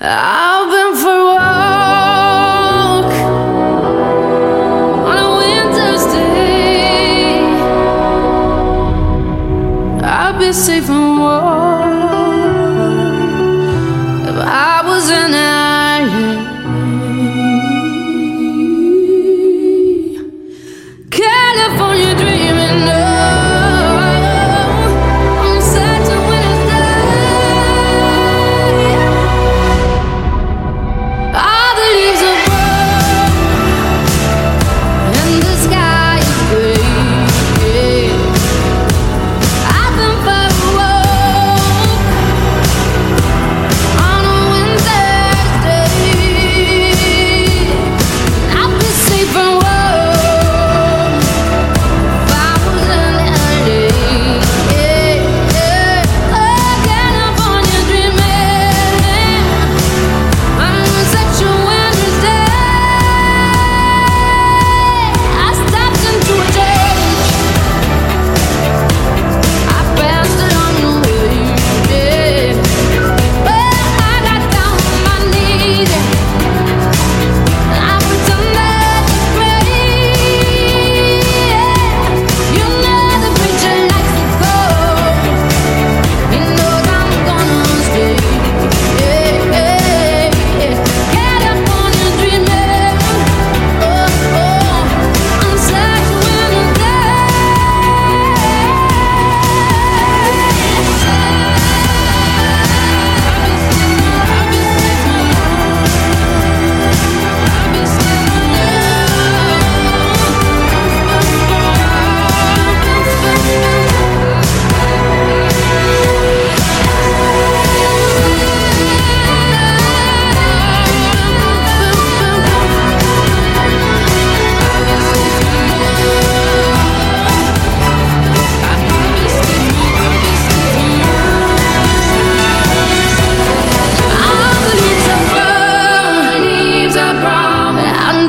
I've been for a walk on a winter's day. Be safe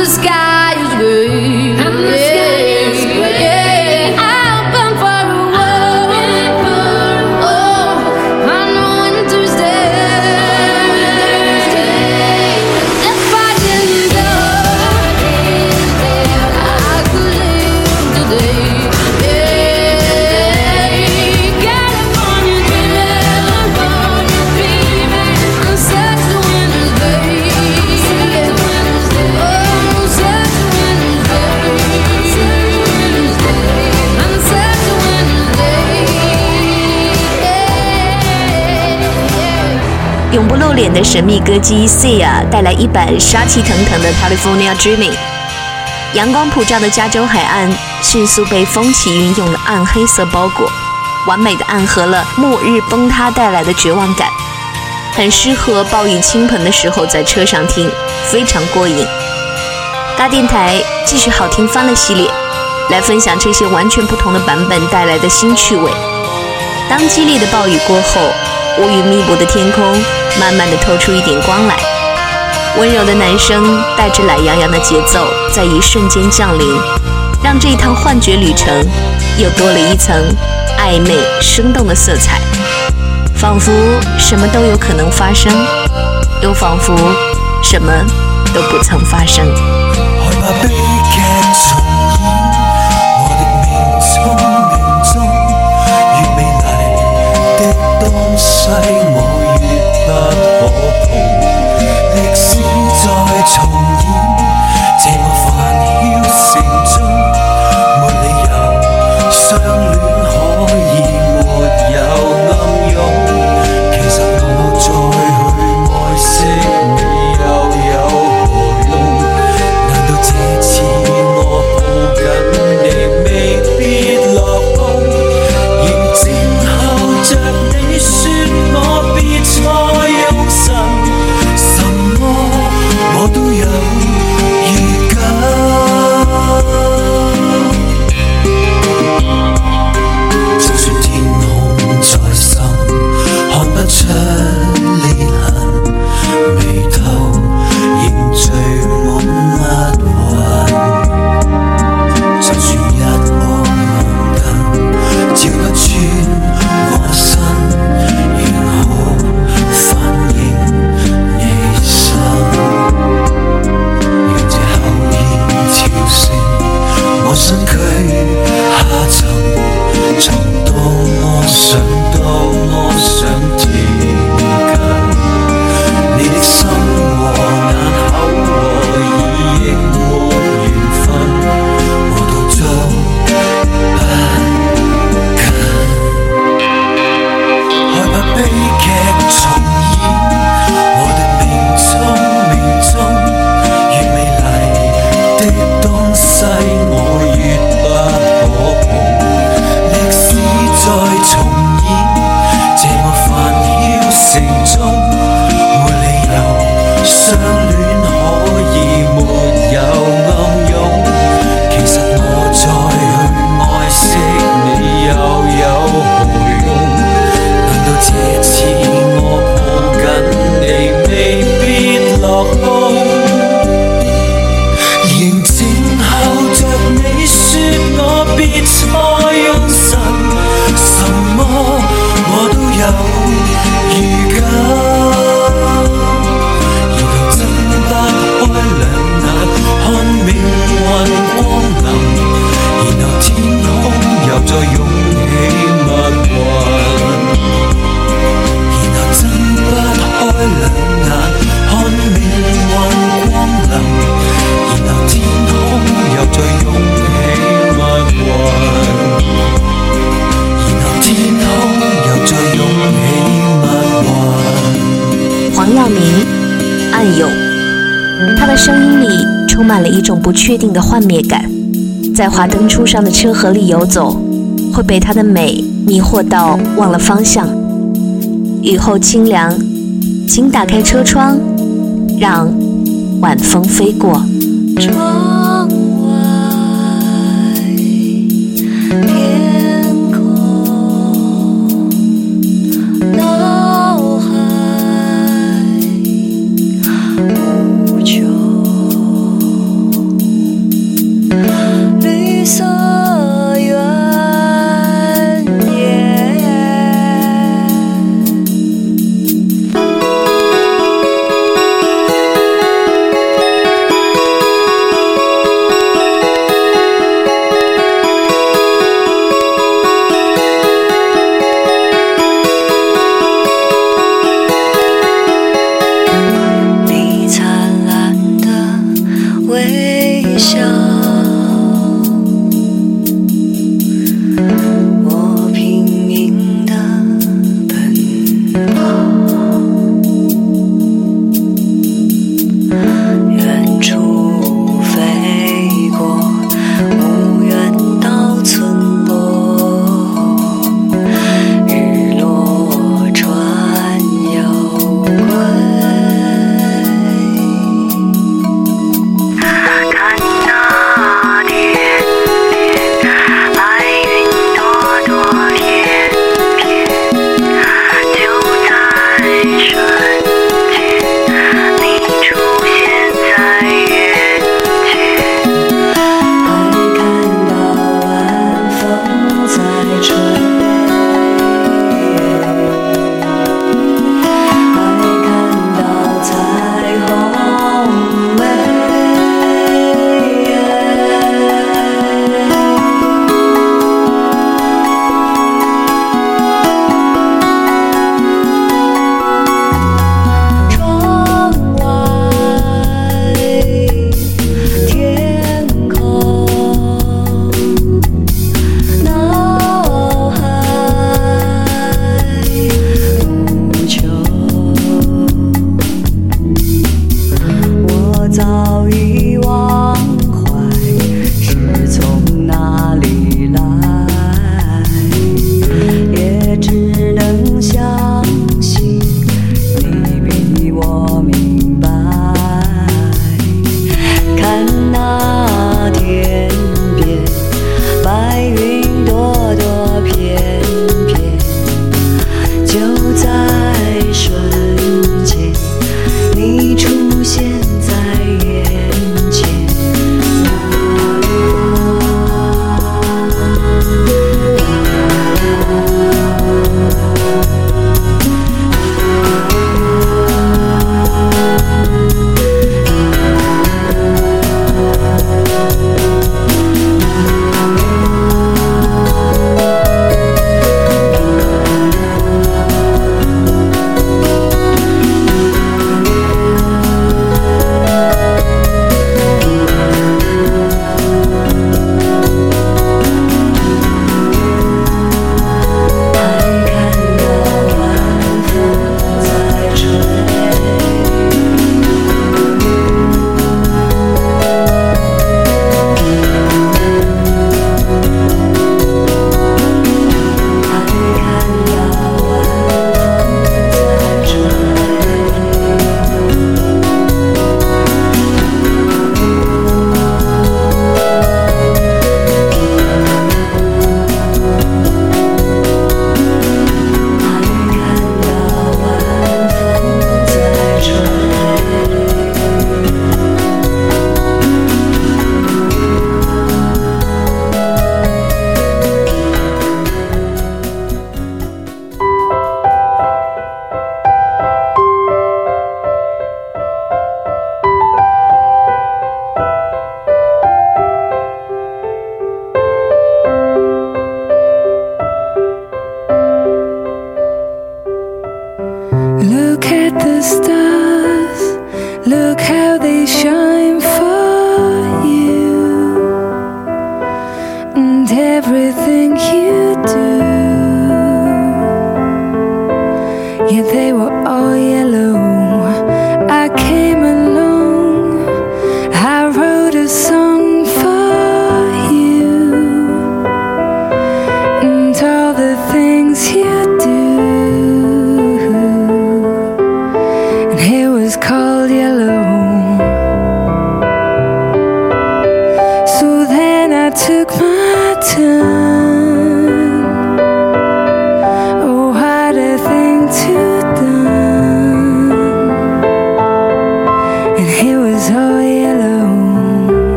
the sky 的神秘歌姬 Sia 带来一版杀气腾腾的 California Dreaming。阳光普照的加州海岸迅速被风起云涌的暗黑色包裹，完美的暗合了末日崩塌带来的绝望感，很适合暴雨倾盆的时候在车上听，非常过瘾。大电台继续好听翻了系列，来分享这些完全不同的版本带来的新趣味。当激烈的暴雨过后，乌云密布的天空慢慢的透出一点光来，温柔的男声带着懒洋洋的节奏，在一瞬间降临，让这一趟幻觉旅程又多了一层暧昧生动的色彩，仿佛什么都有可能发生，又仿佛什么都不曾发生。害怕悲劇重演，一种不确定的幻灭感，在华灯初上的车河里游走，会被它的美迷惑到忘了方向。雨后清凉，请打开车窗，让晚风飞过。窗外。天。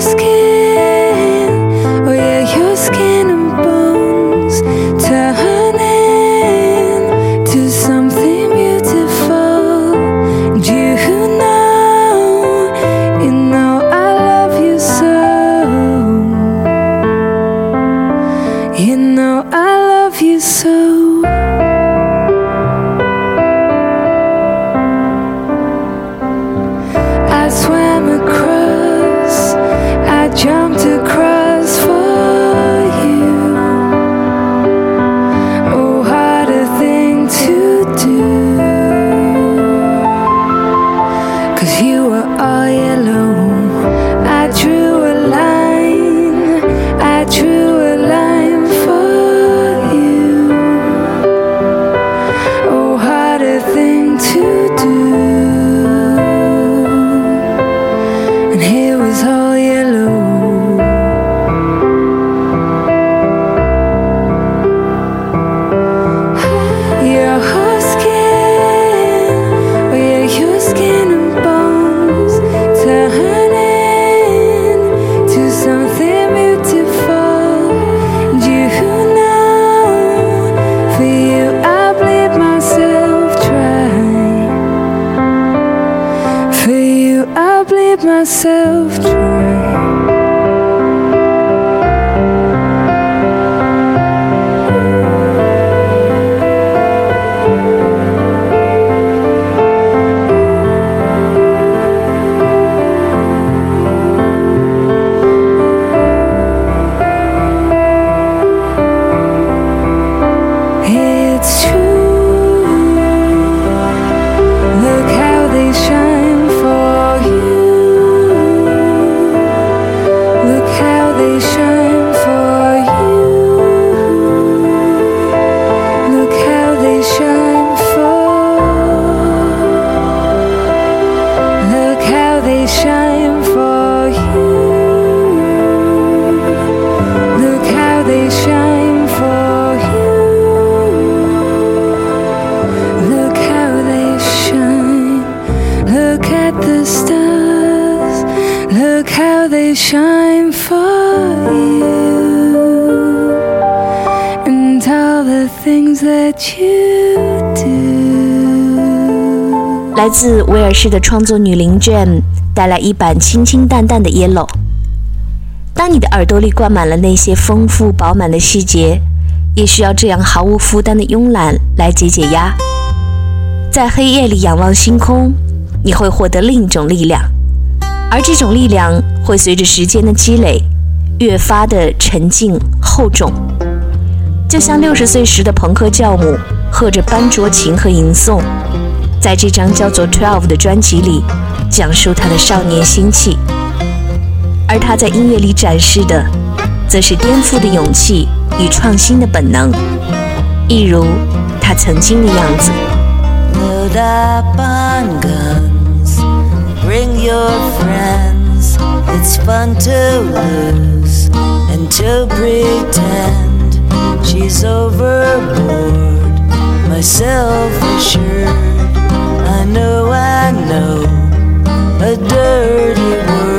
just kidding. Here he was home. 来自威尔士的创作女伶 Jam 带来一版清清淡淡的 Yellow。当你的耳朵里灌满了那些丰富饱满的细节，也需要这样毫无负担的慵懒来解解压。在黑夜里仰望星空，你会获得另一种力量，而这种力量会随着时间的积累，越发的沉静厚重。就像六十岁时的朋克教母，和着班卓琴和吟诵，在这张叫做《Twelve》的专辑里，讲述他的少年心气。而他在音乐里展示的，则是颠覆的勇气与创新的本能，一如他曾经的样子。Load up on guns, bring your friends. It's fun to lose and to pretend she's overboard. Myself assured, I know, I know a dirty word.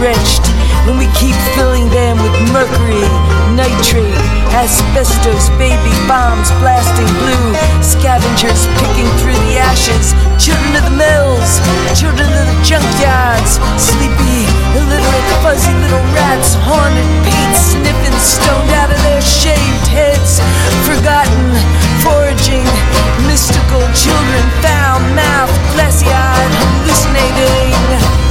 Hands outstretched when we keep filling them with mercury nitrate asbestos baby bombs blasting blue scavengers picking through the ashes. Children of the mills children of the junkyards sleepy illiterate fuzzy little rats haunted paint sniffing stoned out of their shaved heads. Forgotten foraging mystical children foul mouthed glassy eyed hallucinating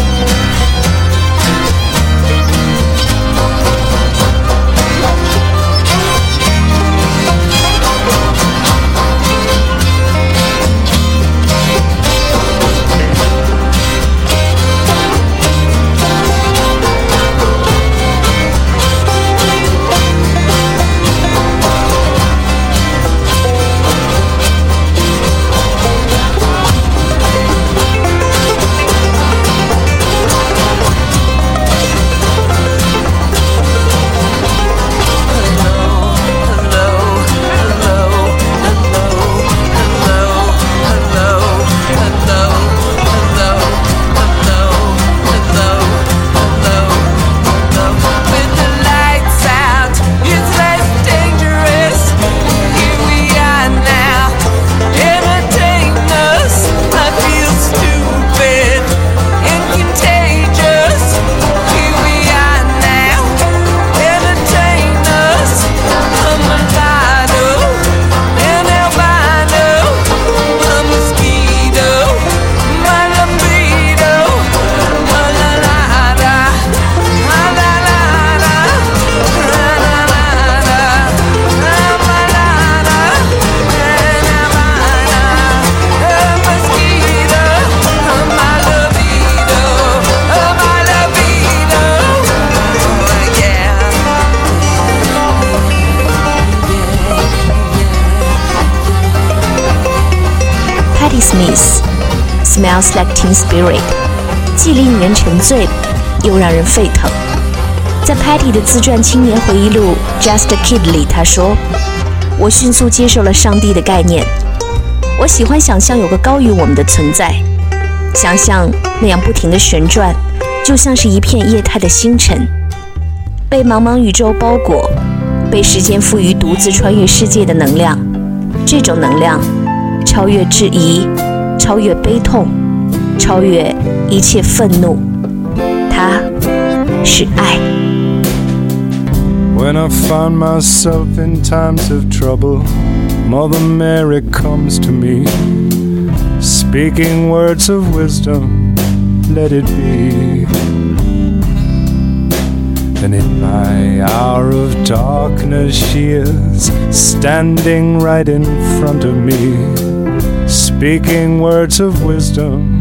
Like Teen Spirit，既令人沉醉，又让人沸腾。在 Patty 的自传青年回忆录《Just Kid》里，他说：“我迅速接受了上帝的概念。我喜欢想象有个高于我们的存在，想象那样不停地旋转，就像是一片液态的星辰，被茫茫宇宙包裹，被时间赋予独自穿越世界的能量。这种能量。”超越质疑，超越悲痛，超越一切愤怒，它是爱。 When I find myself in times of trouble, Mother Mary comes to me, speaking words of wisdom, let it be. And in my hour of darkness, she is standing right in front of me, speaking words of wisdom,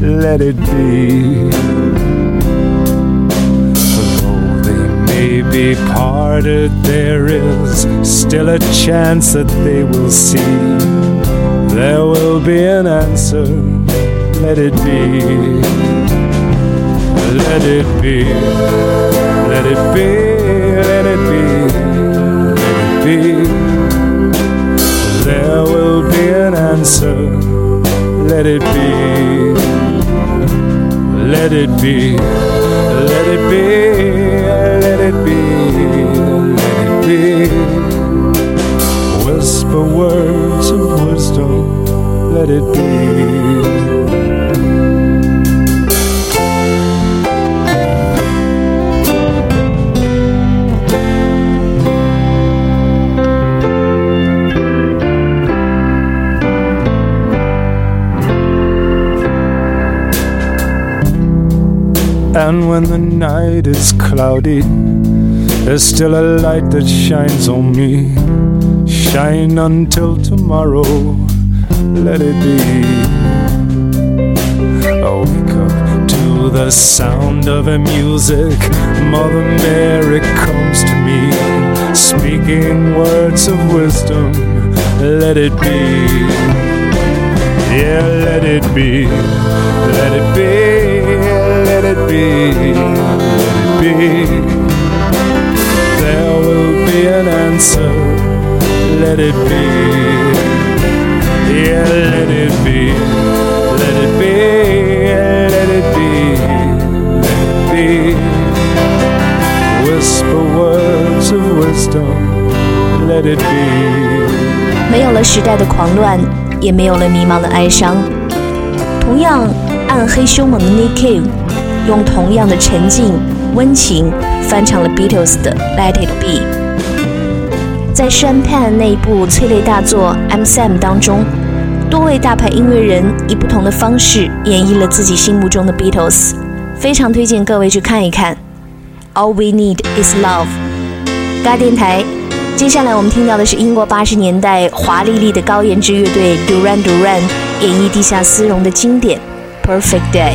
let it be. Though they may be parted, there is still a chance that they will see. There will be an answer, let it be. Let it be, let it be, let it be, let it be. There will be an answer, let it be. Let it be, let it be, let it be, let it be. Whisper words of wisdom, let it be. And when the night is cloudy, there's still a light that shines on me. Shine until tomorrow, let it be. I wake up to the sound of her music. Mother Mary comes to me, speaking words of wisdom. Let it be. Yeah, let it be. Let it be. It be. Let it be. There will be an answer. Let it be. Yeah, let it be. Let it be. Let it be. Let it be. Whisper words of wisdom. Let it be. 没有了时代的狂乱，也没有了迷茫的哀伤。同样暗黑凶猛的 Nick Cave，用同样的沉静温情翻唱了 Beatles 的《Let It Be》。在山畔那部催泪大作《I'm Sam》当中，多位大牌音乐人以不同的方式演绎了自己心目中的 Beatles，非常推荐各位去看一看。All we need is love。嘎电台。接下来我们听到的是英国八十年代华丽丽的高颜值乐队 Duran Duran 演绎地下丝绒的经典《Perfect Day》。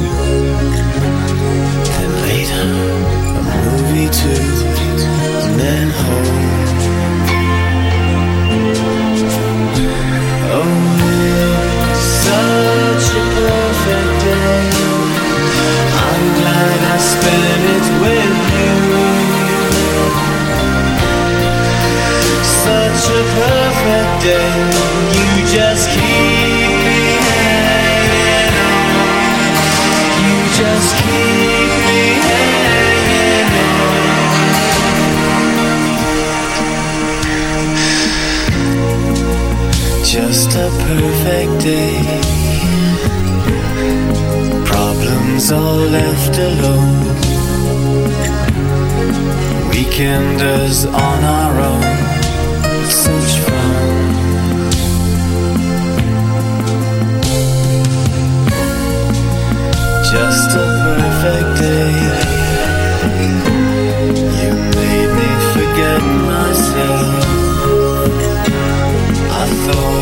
Oh.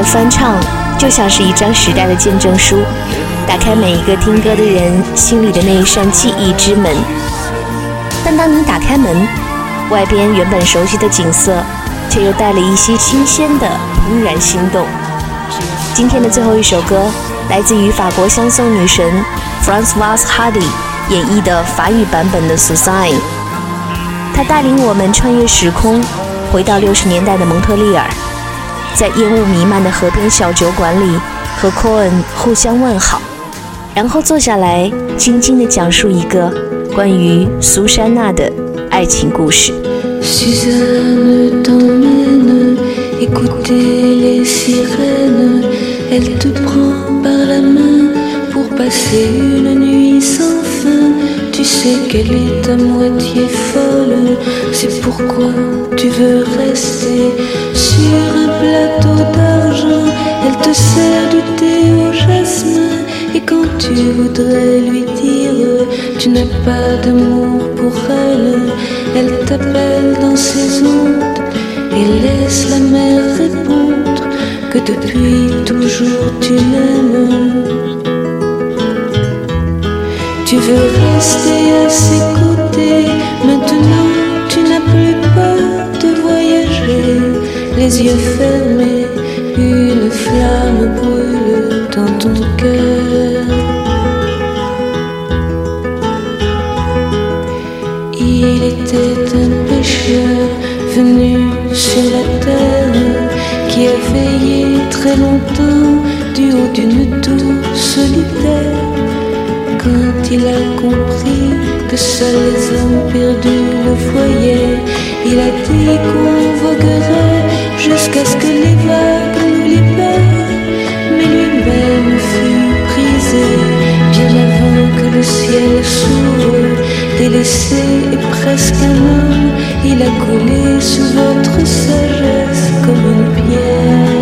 的翻唱就像是一张时代的见证书，打开每一个听歌的人心里的那一扇记忆之门。但当你打开门，外边原本熟悉的景色却又带了一些新鲜的怦然心动。今天的最后一首歌，来自于法国香颂女神 Françoise Hardy 演绎的法语版本的《Suzanne》，她带领我们穿越时空，回到六十年代的蒙特利尔，在烟雾弥漫的河边小酒馆里，和 c o e n 互相问好，然后坐下来，静静地讲述一个关于苏珊娜的爱情故事。Suzanne t'emmène écouter les sirènes. Elle te prend par la main pour passer une nuit sans fin. Tu sais qu'elle est à moitié folle, c'est pourquoi tu veux rester sur un plateau d'argent. Elle te sert du thé au jasmin. Et quand tu voudrais lui dire tu n'as pas d'amour pour elle, elle t'appelle dans ses ondes et laisse la mer répondre que depuis toujours tu l'aimes. Tu veux rester à ses côtés, maintenant tu n'as plus peur les yeux fermés, une flamme brûle dans ton cœur. Il était un pêcheur venu sur la terre qui a veillé très longtemps du haut d'une tour solitaire. Quand il a compris que seuls les hommes perdus le voyaient, il a dit qu'on jusqu'à ce que les vagues nous libèrent. Mais lui-même fut brisé bien avant que le ciel s'ouvre. Délaissé et presque un homme, il a coulé sous votre sagesse comme une pierre.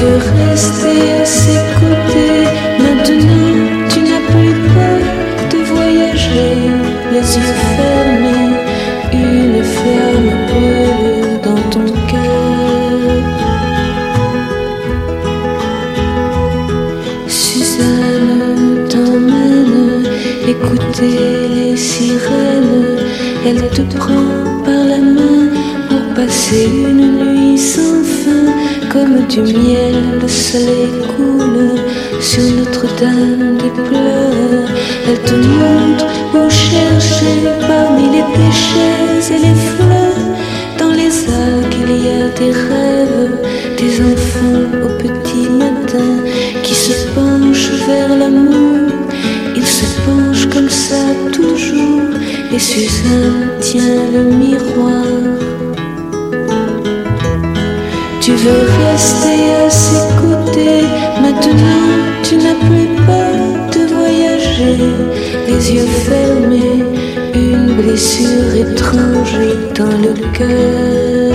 Veux rester à ses côtés, maintenant tu n'as plus peur de voyager, les yeux fermés, une flamme brûle dans ton cœur. Suzanne t'emmène écouter les sirènes, elle te prend par la main pour passer une nuit sans fin, du miel le soleil coule sur Notre-Dame des pleurs. Elle te montre où chercher parmi les déchets et les fleurs. Dans les algues, il y a des rêves, des enfants au petit matin qui se penchent vers l'amour. Ils se penchent comme ça toujours, et Suzanne tient le miroir. Tu veux rester à ses côtés, maintenant tu n'as plus peur de voyager, les yeux fermés, une blessure étrange dans le cœur.